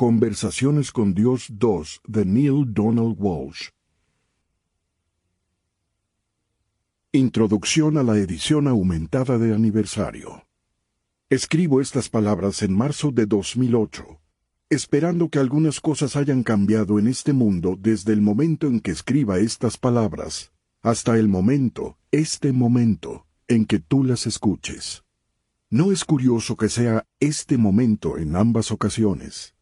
Conversaciones con Dios 2 de Neil Donald Walsh. Introducción a la edición aumentada de aniversario. Escribo estas palabras en marzo de 2008, esperando que algunas cosas hayan cambiado en este mundo desde el momento en que escriba estas palabras hasta el momento, este momento, en que tú las escuches. ¿No es curioso que sea este momento en ambas ocasiones?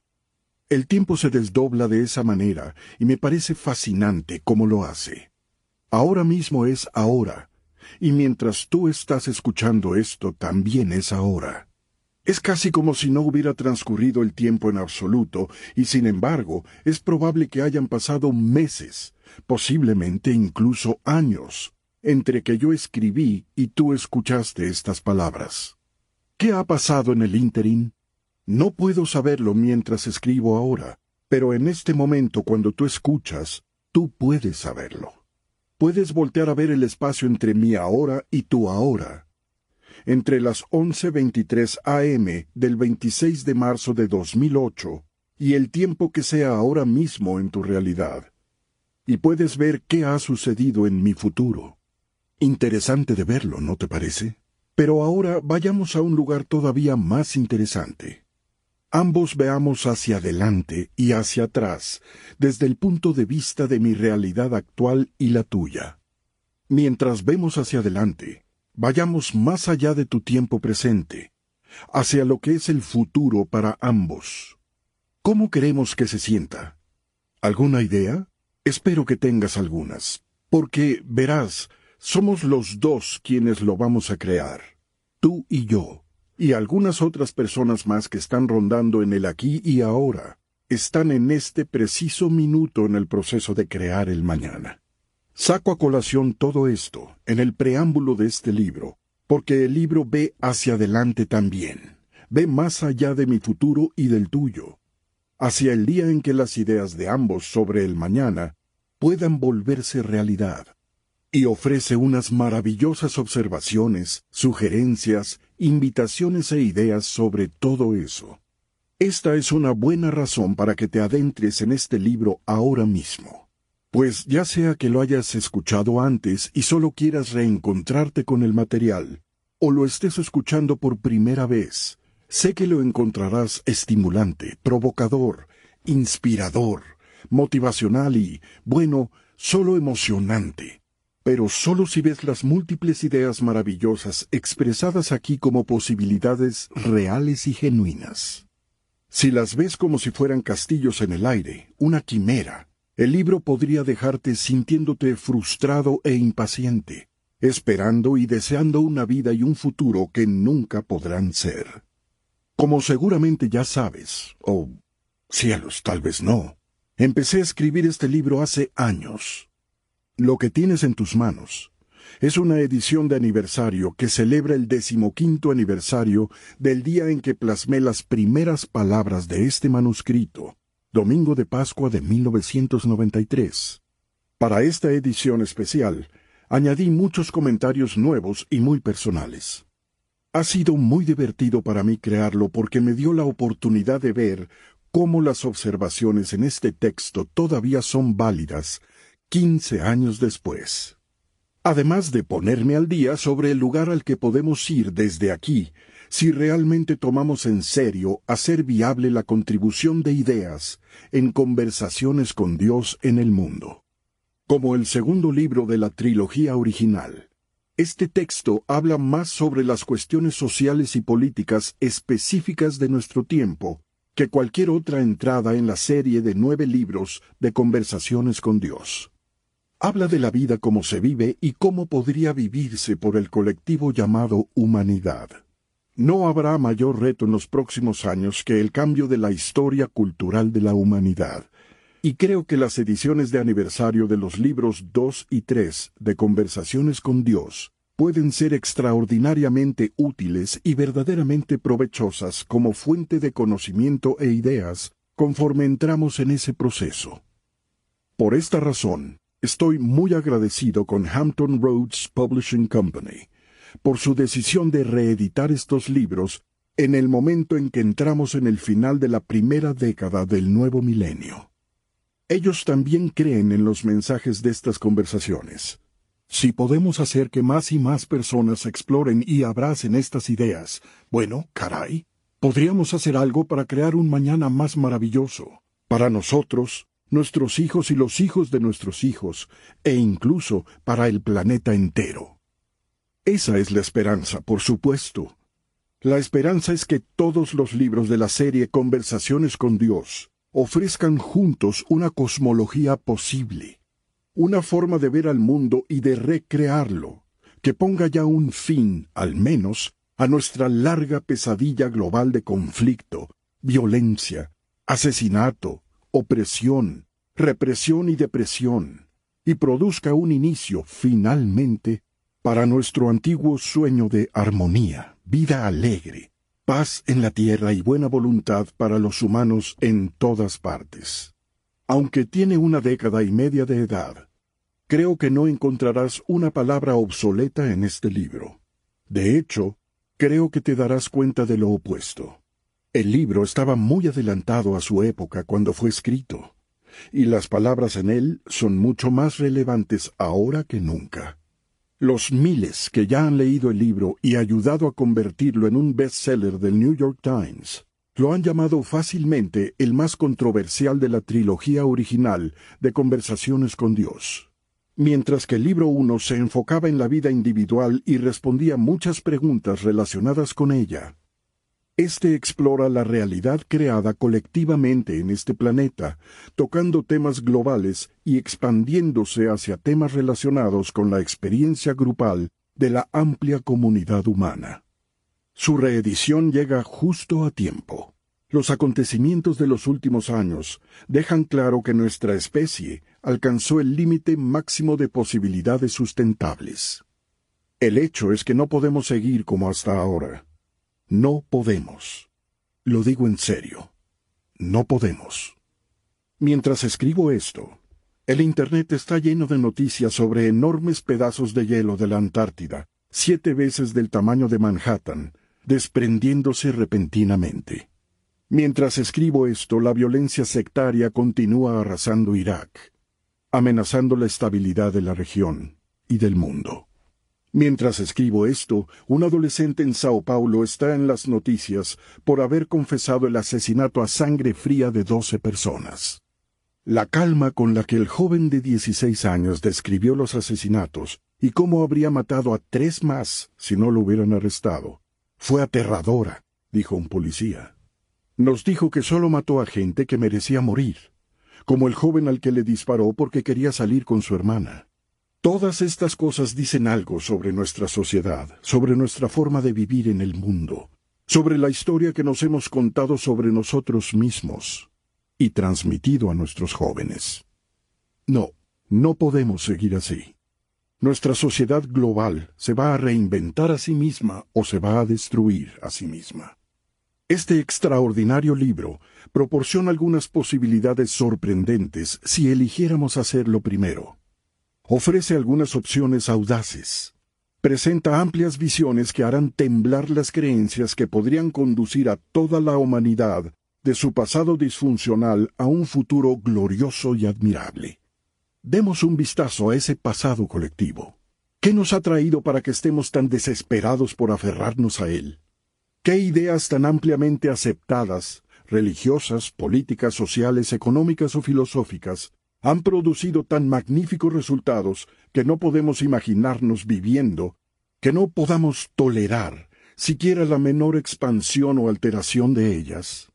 El tiempo se desdobla de esa manera y me parece fascinante cómo lo hace. Ahora mismo es ahora, y mientras tú estás escuchando esto también es ahora. Es casi como si no hubiera transcurrido el tiempo en absoluto, y sin embargo es probable que hayan pasado meses, posiblemente incluso años, entre que yo escribí y tú escuchaste estas palabras. ¿Qué ha pasado en el ínterin? No puedo saberlo mientras escribo ahora, pero en este momento cuando tú escuchas, tú puedes saberlo. Puedes voltear a ver el espacio entre mi ahora y tu ahora. Entre las 11.23 am del 26 de marzo de 2008 y el tiempo que sea ahora mismo en tu realidad. Y puedes ver qué ha sucedido en mi futuro. Interesante de verlo, ¿no te parece? Pero ahora vayamos a un lugar todavía más interesante ambos veamos hacia adelante y hacia atrás, desde el punto de vista de mi realidad actual y la tuya. Mientras vemos hacia adelante, vayamos más allá de tu tiempo presente, hacia lo que es el futuro para ambos. ¿Cómo queremos que se sienta? ¿Alguna idea? Espero que tengas algunas, porque, verás, somos los dos quienes lo vamos a crear, tú y yo y algunas otras personas más que están rondando en el aquí y ahora están en este preciso minuto en el proceso de crear el mañana. Saco a colación todo esto en el preámbulo de este libro, porque el libro ve hacia adelante también, ve más allá de mi futuro y del tuyo, hacia el día en que las ideas de ambos sobre el mañana puedan volverse realidad y ofrece unas maravillosas observaciones, sugerencias, invitaciones e ideas sobre todo eso. Esta es una buena razón para que te adentres en este libro ahora mismo. Pues ya sea que lo hayas escuchado antes y solo quieras reencontrarte con el material, o lo estés escuchando por primera vez, sé que lo encontrarás estimulante, provocador, inspirador, motivacional y, bueno, solo emocionante pero solo si ves las múltiples ideas maravillosas expresadas aquí como posibilidades reales y genuinas. Si las ves como si fueran castillos en el aire, una quimera, el libro podría dejarte sintiéndote frustrado e impaciente, esperando y deseando una vida y un futuro que nunca podrán ser. Como seguramente ya sabes, o cielos, tal vez no, empecé a escribir este libro hace años, lo que tienes en tus manos es una edición de aniversario que celebra el decimoquinto aniversario del día en que plasmé las primeras palabras de este manuscrito, domingo de Pascua de 1993. Para esta edición especial, añadí muchos comentarios nuevos y muy personales. Ha sido muy divertido para mí crearlo porque me dio la oportunidad de ver cómo las observaciones en este texto todavía son válidas quince años después. Además de ponerme al día sobre el lugar al que podemos ir desde aquí, si realmente tomamos en serio hacer viable la contribución de ideas en conversaciones con Dios en el mundo. Como el segundo libro de la trilogía original, este texto habla más sobre las cuestiones sociales y políticas específicas de nuestro tiempo que cualquier otra entrada en la serie de nueve libros de conversaciones con Dios habla de la vida como se vive y cómo podría vivirse por el colectivo llamado humanidad. No habrá mayor reto en los próximos años que el cambio de la historia cultural de la humanidad, y creo que las ediciones de aniversario de los libros 2 y 3 de Conversaciones con Dios pueden ser extraordinariamente útiles y verdaderamente provechosas como fuente de conocimiento e ideas conforme entramos en ese proceso. Por esta razón, Estoy muy agradecido con Hampton Roads Publishing Company por su decisión de reeditar estos libros en el momento en que entramos en el final de la primera década del nuevo milenio. Ellos también creen en los mensajes de estas conversaciones. Si podemos hacer que más y más personas exploren y abracen estas ideas, bueno, caray, podríamos hacer algo para crear un mañana más maravilloso, para nosotros, nuestros hijos y los hijos de nuestros hijos, e incluso para el planeta entero. Esa es la esperanza, por supuesto. La esperanza es que todos los libros de la serie Conversaciones con Dios ofrezcan juntos una cosmología posible, una forma de ver al mundo y de recrearlo, que ponga ya un fin, al menos, a nuestra larga pesadilla global de conflicto, violencia, asesinato, opresión, represión y depresión, y produzca un inicio, finalmente, para nuestro antiguo sueño de armonía, vida alegre, paz en la tierra y buena voluntad para los humanos en todas partes. Aunque tiene una década y media de edad, creo que no encontrarás una palabra obsoleta en este libro. De hecho, creo que te darás cuenta de lo opuesto. El libro estaba muy adelantado a su época cuando fue escrito, y las palabras en él son mucho más relevantes ahora que nunca. Los miles que ya han leído el libro y ayudado a convertirlo en un bestseller del New York Times lo han llamado fácilmente el más controversial de la trilogía original de Conversaciones con Dios. Mientras que el libro 1 se enfocaba en la vida individual y respondía muchas preguntas relacionadas con ella, este explora la realidad creada colectivamente en este planeta, tocando temas globales y expandiéndose hacia temas relacionados con la experiencia grupal de la amplia comunidad humana. Su reedición llega justo a tiempo. Los acontecimientos de los últimos años dejan claro que nuestra especie alcanzó el límite máximo de posibilidades sustentables. El hecho es que no podemos seguir como hasta ahora. No podemos. Lo digo en serio. No podemos. Mientras escribo esto, el Internet está lleno de noticias sobre enormes pedazos de hielo de la Antártida, siete veces del tamaño de Manhattan, desprendiéndose repentinamente. Mientras escribo esto, la violencia sectaria continúa arrasando Irak, amenazando la estabilidad de la región y del mundo. Mientras escribo esto, un adolescente en Sao Paulo está en las noticias por haber confesado el asesinato a sangre fría de doce personas. La calma con la que el joven de 16 años describió los asesinatos y cómo habría matado a tres más si no lo hubieran arrestado fue aterradora, dijo un policía. Nos dijo que solo mató a gente que merecía morir, como el joven al que le disparó porque quería salir con su hermana. Todas estas cosas dicen algo sobre nuestra sociedad, sobre nuestra forma de vivir en el mundo, sobre la historia que nos hemos contado sobre nosotros mismos y transmitido a nuestros jóvenes. No, no podemos seguir así. Nuestra sociedad global se va a reinventar a sí misma o se va a destruir a sí misma. Este extraordinario libro proporciona algunas posibilidades sorprendentes si eligiéramos hacerlo primero ofrece algunas opciones audaces. Presenta amplias visiones que harán temblar las creencias que podrían conducir a toda la humanidad de su pasado disfuncional a un futuro glorioso y admirable. Demos un vistazo a ese pasado colectivo. ¿Qué nos ha traído para que estemos tan desesperados por aferrarnos a él? ¿Qué ideas tan ampliamente aceptadas, religiosas, políticas, sociales, económicas o filosóficas, han producido tan magníficos resultados que no podemos imaginarnos viviendo, que no podamos tolerar siquiera la menor expansión o alteración de ellas?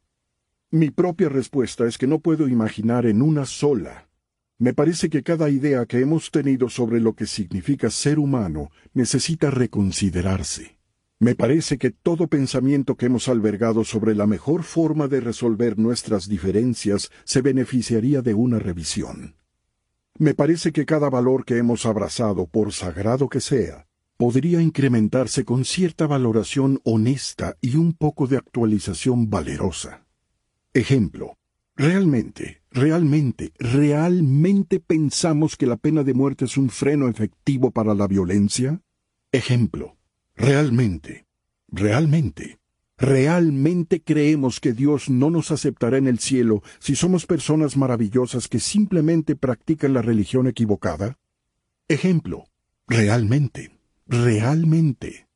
Mi propia respuesta es que no puedo imaginar en una sola. Me parece que cada idea que hemos tenido sobre lo que significa ser humano necesita reconsiderarse. Me parece que todo pensamiento que hemos albergado sobre la mejor forma de resolver nuestras diferencias se beneficiaría de una revisión. Me parece que cada valor que hemos abrazado, por sagrado que sea, podría incrementarse con cierta valoración honesta y un poco de actualización valerosa. Ejemplo, ¿realmente, realmente, realmente pensamos que la pena de muerte es un freno efectivo para la violencia? Ejemplo, Realmente, realmente, ¿Realmente creemos que Dios no nos aceptará en el cielo si somos personas maravillosas que simplemente practican la religión equivocada? Ejemplo, realmente, realmente,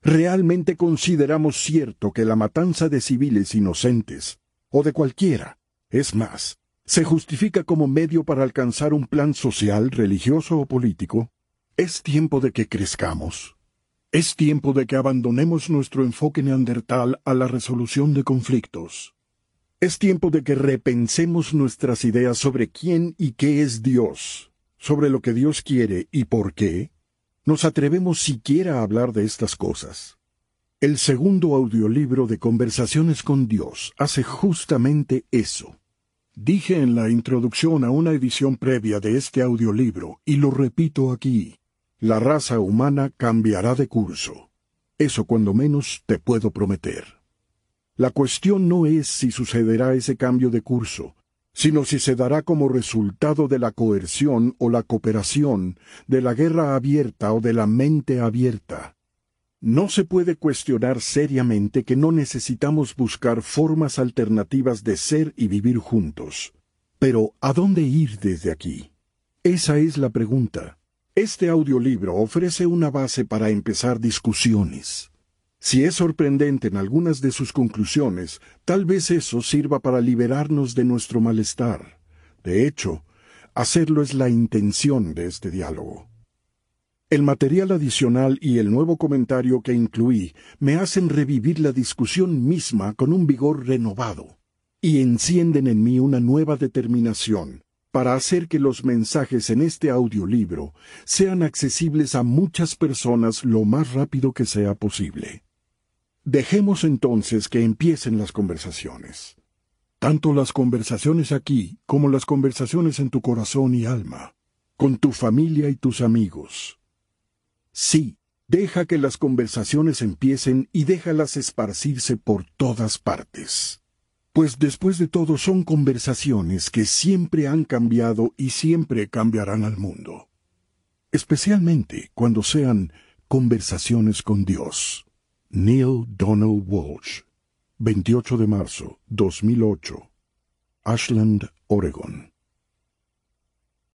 realmente consideramos cierto que la matanza de civiles inocentes, o de cualquiera, es más, se justifica como medio para alcanzar un plan social, religioso o político, es tiempo de que crezcamos. Es tiempo de que abandonemos nuestro enfoque neandertal a la resolución de conflictos. Es tiempo de que repensemos nuestras ideas sobre quién y qué es Dios, sobre lo que Dios quiere y por qué. Nos atrevemos siquiera a hablar de estas cosas. El segundo audiolibro de Conversaciones con Dios hace justamente eso. Dije en la introducción a una edición previa de este audiolibro, y lo repito aquí, la raza humana cambiará de curso. Eso cuando menos te puedo prometer. La cuestión no es si sucederá ese cambio de curso, sino si se dará como resultado de la coerción o la cooperación, de la guerra abierta o de la mente abierta. No se puede cuestionar seriamente que no necesitamos buscar formas alternativas de ser y vivir juntos. Pero, ¿a dónde ir desde aquí? Esa es la pregunta. Este audiolibro ofrece una base para empezar discusiones. Si es sorprendente en algunas de sus conclusiones, tal vez eso sirva para liberarnos de nuestro malestar. De hecho, hacerlo es la intención de este diálogo. El material adicional y el nuevo comentario que incluí me hacen revivir la discusión misma con un vigor renovado y encienden en mí una nueva determinación para hacer que los mensajes en este audiolibro sean accesibles a muchas personas lo más rápido que sea posible. Dejemos entonces que empiecen las conversaciones. Tanto las conversaciones aquí como las conversaciones en tu corazón y alma, con tu familia y tus amigos. Sí, deja que las conversaciones empiecen y déjalas esparcirse por todas partes pues después de todo son conversaciones que siempre han cambiado y siempre cambiarán al mundo, especialmente cuando sean conversaciones con Dios. Neil Donald Walsh, 28 de marzo 2008, Ashland, Oregon.